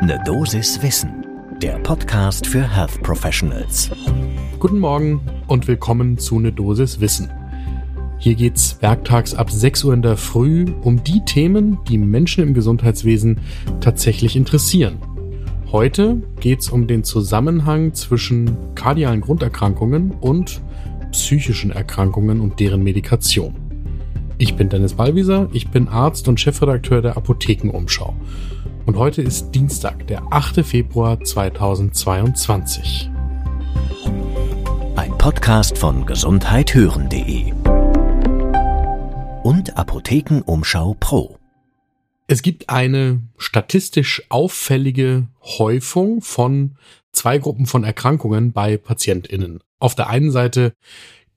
Ne Dosis Wissen, der Podcast für Health Professionals. Guten Morgen und willkommen zu Ne Dosis Wissen. Hier geht's werktags ab 6 Uhr in der Früh um die Themen, die Menschen im Gesundheitswesen tatsächlich interessieren. Heute geht's um den Zusammenhang zwischen kardialen Grunderkrankungen und psychischen Erkrankungen und deren Medikation. Ich bin Dennis Ballwieser, ich bin Arzt und Chefredakteur der Apothekenumschau. Und heute ist Dienstag, der 8. Februar 2022. Ein Podcast von gesundheithören.de und Apothekenumschau Pro. Es gibt eine statistisch auffällige Häufung von zwei Gruppen von Erkrankungen bei PatientInnen. Auf der einen Seite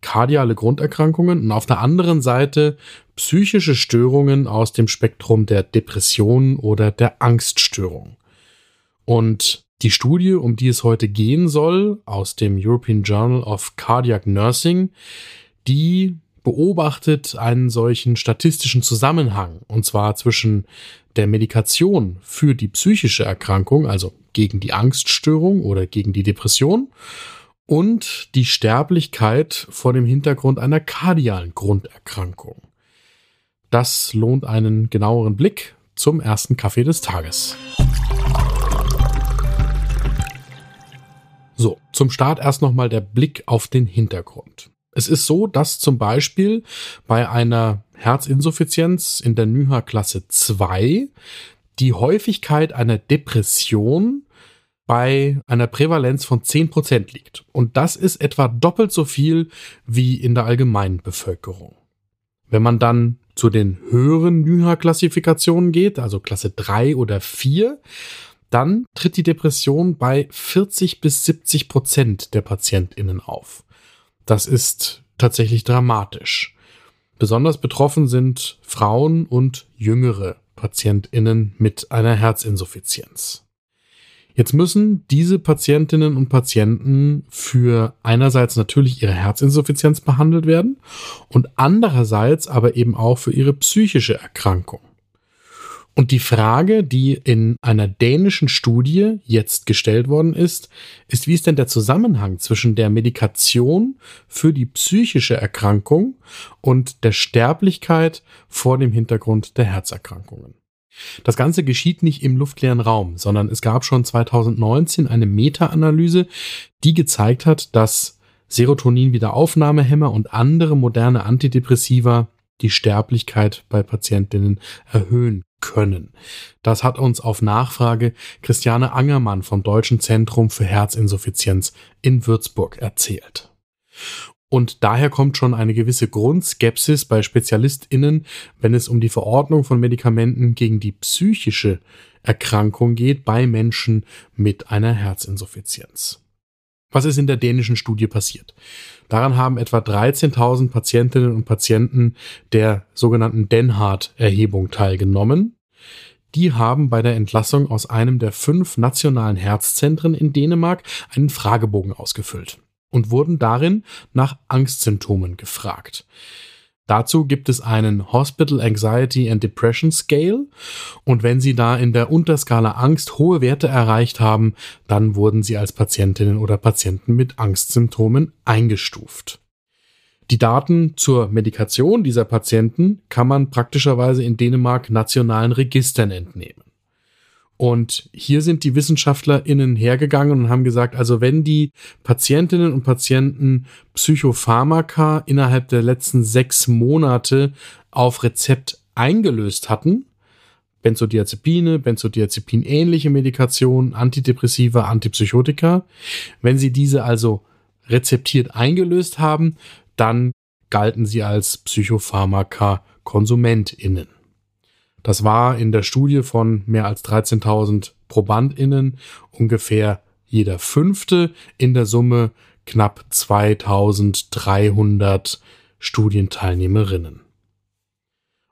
kardiale Grunderkrankungen und auf der anderen Seite psychische Störungen aus dem Spektrum der Depression oder der Angststörung. Und die Studie, um die es heute gehen soll, aus dem European Journal of Cardiac Nursing, die beobachtet einen solchen statistischen Zusammenhang, und zwar zwischen der Medikation für die psychische Erkrankung, also gegen die Angststörung oder gegen die Depression, und die Sterblichkeit vor dem Hintergrund einer kardialen Grunderkrankung. Das lohnt einen genaueren Blick zum ersten Kaffee des Tages. So, zum Start erst nochmal der Blick auf den Hintergrund. Es ist so, dass zum Beispiel bei einer Herzinsuffizienz in der NYHA-Klasse 2 die Häufigkeit einer Depression bei einer Prävalenz von 10% liegt. Und das ist etwa doppelt so viel wie in der allgemeinen Bevölkerung. Wenn man dann zu den höheren NYHA-Klassifikationen geht, also Klasse 3 oder 4, dann tritt die Depression bei 40 bis 70 Prozent der PatientInnen auf. Das ist tatsächlich dramatisch. Besonders betroffen sind Frauen und jüngere PatientInnen mit einer Herzinsuffizienz. Jetzt müssen diese Patientinnen und Patienten für einerseits natürlich ihre Herzinsuffizienz behandelt werden und andererseits aber eben auch für ihre psychische Erkrankung. Und die Frage, die in einer dänischen Studie jetzt gestellt worden ist, ist, wie ist denn der Zusammenhang zwischen der Medikation für die psychische Erkrankung und der Sterblichkeit vor dem Hintergrund der Herzerkrankungen? Das Ganze geschieht nicht im luftleeren Raum, sondern es gab schon 2019 eine Meta-Analyse, die gezeigt hat, dass Serotonin-Wiederaufnahmehämmer und andere moderne Antidepressiva die Sterblichkeit bei Patientinnen erhöhen können. Das hat uns auf Nachfrage Christiane Angermann vom Deutschen Zentrum für Herzinsuffizienz in Würzburg erzählt. Und daher kommt schon eine gewisse Grundskepsis bei SpezialistInnen, wenn es um die Verordnung von Medikamenten gegen die psychische Erkrankung geht bei Menschen mit einer Herzinsuffizienz. Was ist in der dänischen Studie passiert? Daran haben etwa 13.000 Patientinnen und Patienten der sogenannten Denhard-Erhebung teilgenommen. Die haben bei der Entlassung aus einem der fünf nationalen Herzzentren in Dänemark einen Fragebogen ausgefüllt und wurden darin nach Angstsymptomen gefragt. Dazu gibt es einen Hospital Anxiety and Depression Scale und wenn Sie da in der Unterskala Angst hohe Werte erreicht haben, dann wurden Sie als Patientinnen oder Patienten mit Angstsymptomen eingestuft. Die Daten zur Medikation dieser Patienten kann man praktischerweise in Dänemark nationalen Registern entnehmen. Und hier sind die WissenschaftlerInnen hergegangen und haben gesagt, also wenn die Patientinnen und Patienten Psychopharmaka innerhalb der letzten sechs Monate auf Rezept eingelöst hatten, Benzodiazepine, Benzodiazepin-ähnliche Medikationen, Antidepressiva, Antipsychotika, wenn sie diese also rezeptiert eingelöst haben, dann galten sie als Psychopharmaka-KonsumentInnen. Das war in der Studie von mehr als 13.000 ProbandInnen ungefähr jeder fünfte, in der Summe knapp 2300 Studienteilnehmerinnen.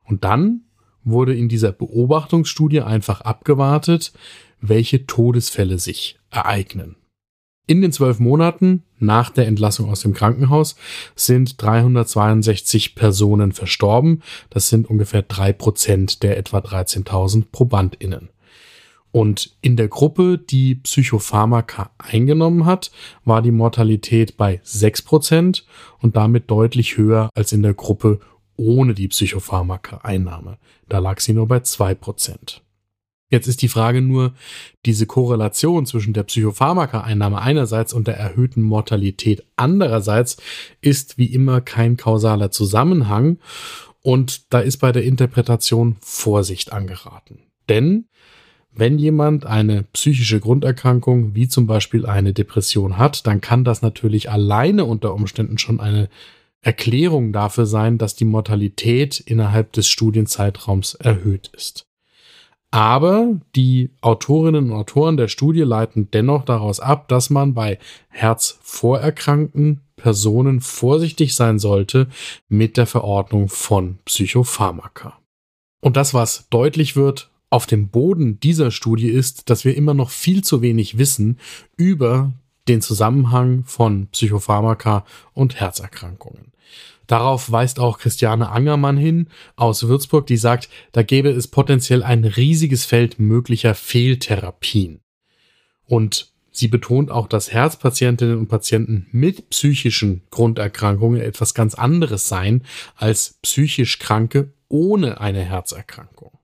Und dann wurde in dieser Beobachtungsstudie einfach abgewartet, welche Todesfälle sich ereignen. In den zwölf Monaten nach der Entlassung aus dem Krankenhaus sind 362 Personen verstorben. Das sind ungefähr drei Prozent der etwa 13.000 ProbandInnen. Und in der Gruppe, die Psychopharmaka eingenommen hat, war die Mortalität bei 6% und damit deutlich höher als in der Gruppe ohne die Psychopharmaka-Einnahme. Da lag sie nur bei 2%. Jetzt ist die Frage nur, diese Korrelation zwischen der Psychopharmaka-Einnahme einerseits und der erhöhten Mortalität andererseits ist wie immer kein kausaler Zusammenhang und da ist bei der Interpretation Vorsicht angeraten. Denn wenn jemand eine psychische Grunderkrankung wie zum Beispiel eine Depression hat, dann kann das natürlich alleine unter Umständen schon eine Erklärung dafür sein, dass die Mortalität innerhalb des Studienzeitraums erhöht ist. Aber die Autorinnen und Autoren der Studie leiten dennoch daraus ab, dass man bei herzvorerkrankten Personen vorsichtig sein sollte mit der Verordnung von Psychopharmaka. Und das, was deutlich wird auf dem Boden dieser Studie ist, dass wir immer noch viel zu wenig wissen über den Zusammenhang von Psychopharmaka und Herzerkrankungen. Darauf weist auch Christiane Angermann hin aus Würzburg, die sagt, da gäbe es potenziell ein riesiges Feld möglicher Fehltherapien. Und sie betont auch, dass Herzpatientinnen und Patienten mit psychischen Grunderkrankungen etwas ganz anderes seien als psychisch Kranke ohne eine Herzerkrankung.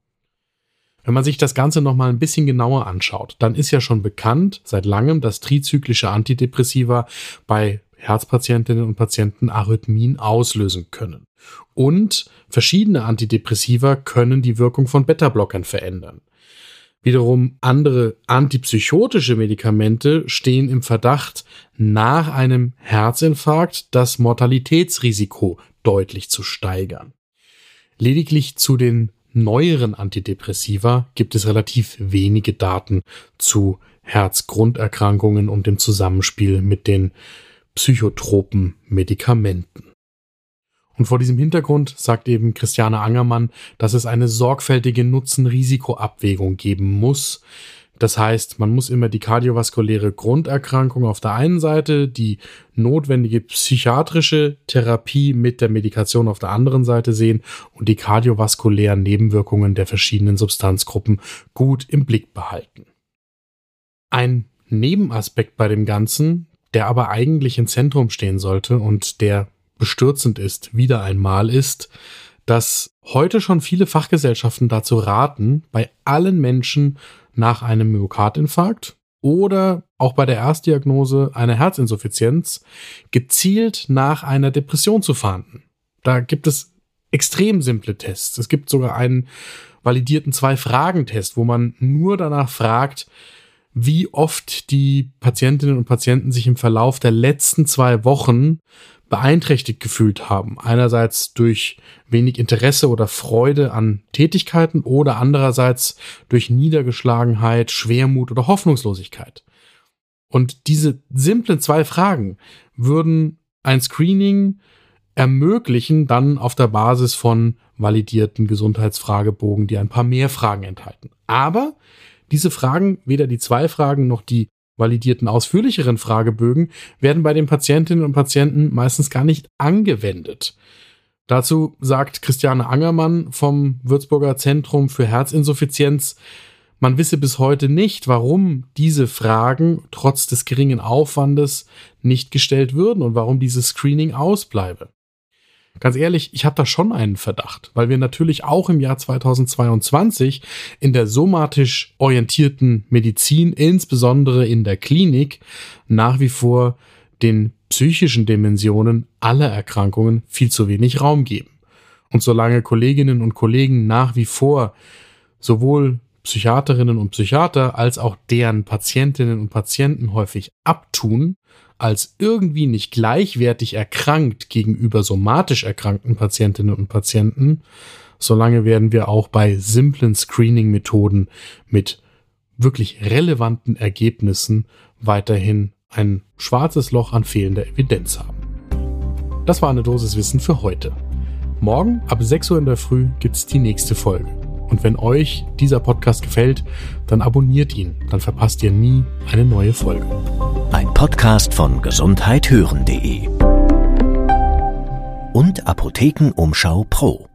Wenn man sich das Ganze nochmal ein bisschen genauer anschaut, dann ist ja schon bekannt seit langem, dass trizyklische Antidepressiva bei Herzpatientinnen und Patienten Arrhythmien auslösen können. Und verschiedene Antidepressiva können die Wirkung von Beta-Blockern verändern. Wiederum andere antipsychotische Medikamente stehen im Verdacht, nach einem Herzinfarkt das Mortalitätsrisiko deutlich zu steigern. Lediglich zu den neueren Antidepressiva gibt es relativ wenige Daten zu Herzgrunderkrankungen und dem Zusammenspiel mit den psychotropen Medikamenten. Und vor diesem Hintergrund sagt eben Christiane Angermann, dass es eine sorgfältige Nutzen-Risiko-Abwägung geben muss. Das heißt, man muss immer die kardiovaskuläre Grunderkrankung auf der einen Seite, die notwendige psychiatrische Therapie mit der Medikation auf der anderen Seite sehen und die kardiovaskulären Nebenwirkungen der verschiedenen Substanzgruppen gut im Blick behalten. Ein Nebenaspekt bei dem Ganzen, der aber eigentlich im Zentrum stehen sollte und der bestürzend ist, wieder einmal ist, dass heute schon viele Fachgesellschaften dazu raten, bei allen Menschen nach einem Myokardinfarkt oder auch bei der Erstdiagnose einer Herzinsuffizienz gezielt nach einer Depression zu fahnden. Da gibt es extrem simple Tests. Es gibt sogar einen validierten Zwei-Fragen-Test, wo man nur danach fragt, wie oft die Patientinnen und Patienten sich im Verlauf der letzten zwei Wochen beeinträchtigt gefühlt haben. Einerseits durch wenig Interesse oder Freude an Tätigkeiten oder andererseits durch Niedergeschlagenheit, Schwermut oder Hoffnungslosigkeit. Und diese simplen zwei Fragen würden ein Screening ermöglichen, dann auf der Basis von validierten Gesundheitsfragebogen, die ein paar mehr Fragen enthalten. Aber diese Fragen, weder die zwei Fragen noch die validierten ausführlicheren Fragebögen, werden bei den Patientinnen und Patienten meistens gar nicht angewendet. Dazu sagt Christiane Angermann vom Würzburger Zentrum für Herzinsuffizienz, man wisse bis heute nicht, warum diese Fragen trotz des geringen Aufwandes nicht gestellt würden und warum dieses Screening ausbleibe. Ganz ehrlich, ich habe da schon einen Verdacht, weil wir natürlich auch im Jahr 2022 in der somatisch orientierten Medizin, insbesondere in der Klinik, nach wie vor den psychischen Dimensionen aller Erkrankungen viel zu wenig Raum geben. Und solange Kolleginnen und Kollegen nach wie vor sowohl Psychiaterinnen und Psychiater als auch deren Patientinnen und Patienten häufig abtun, als irgendwie nicht gleichwertig erkrankt gegenüber somatisch erkrankten Patientinnen und Patienten, solange werden wir auch bei simplen Screening-Methoden mit wirklich relevanten Ergebnissen weiterhin ein schwarzes Loch an fehlender Evidenz haben. Das war eine Dosis Wissen für heute. Morgen ab 6 Uhr in der Früh gibt's die nächste Folge. Und wenn euch dieser Podcast gefällt, dann abonniert ihn, dann verpasst ihr nie eine neue Folge. Ein Podcast von gesundheithören.de und Apothekenumschau Pro.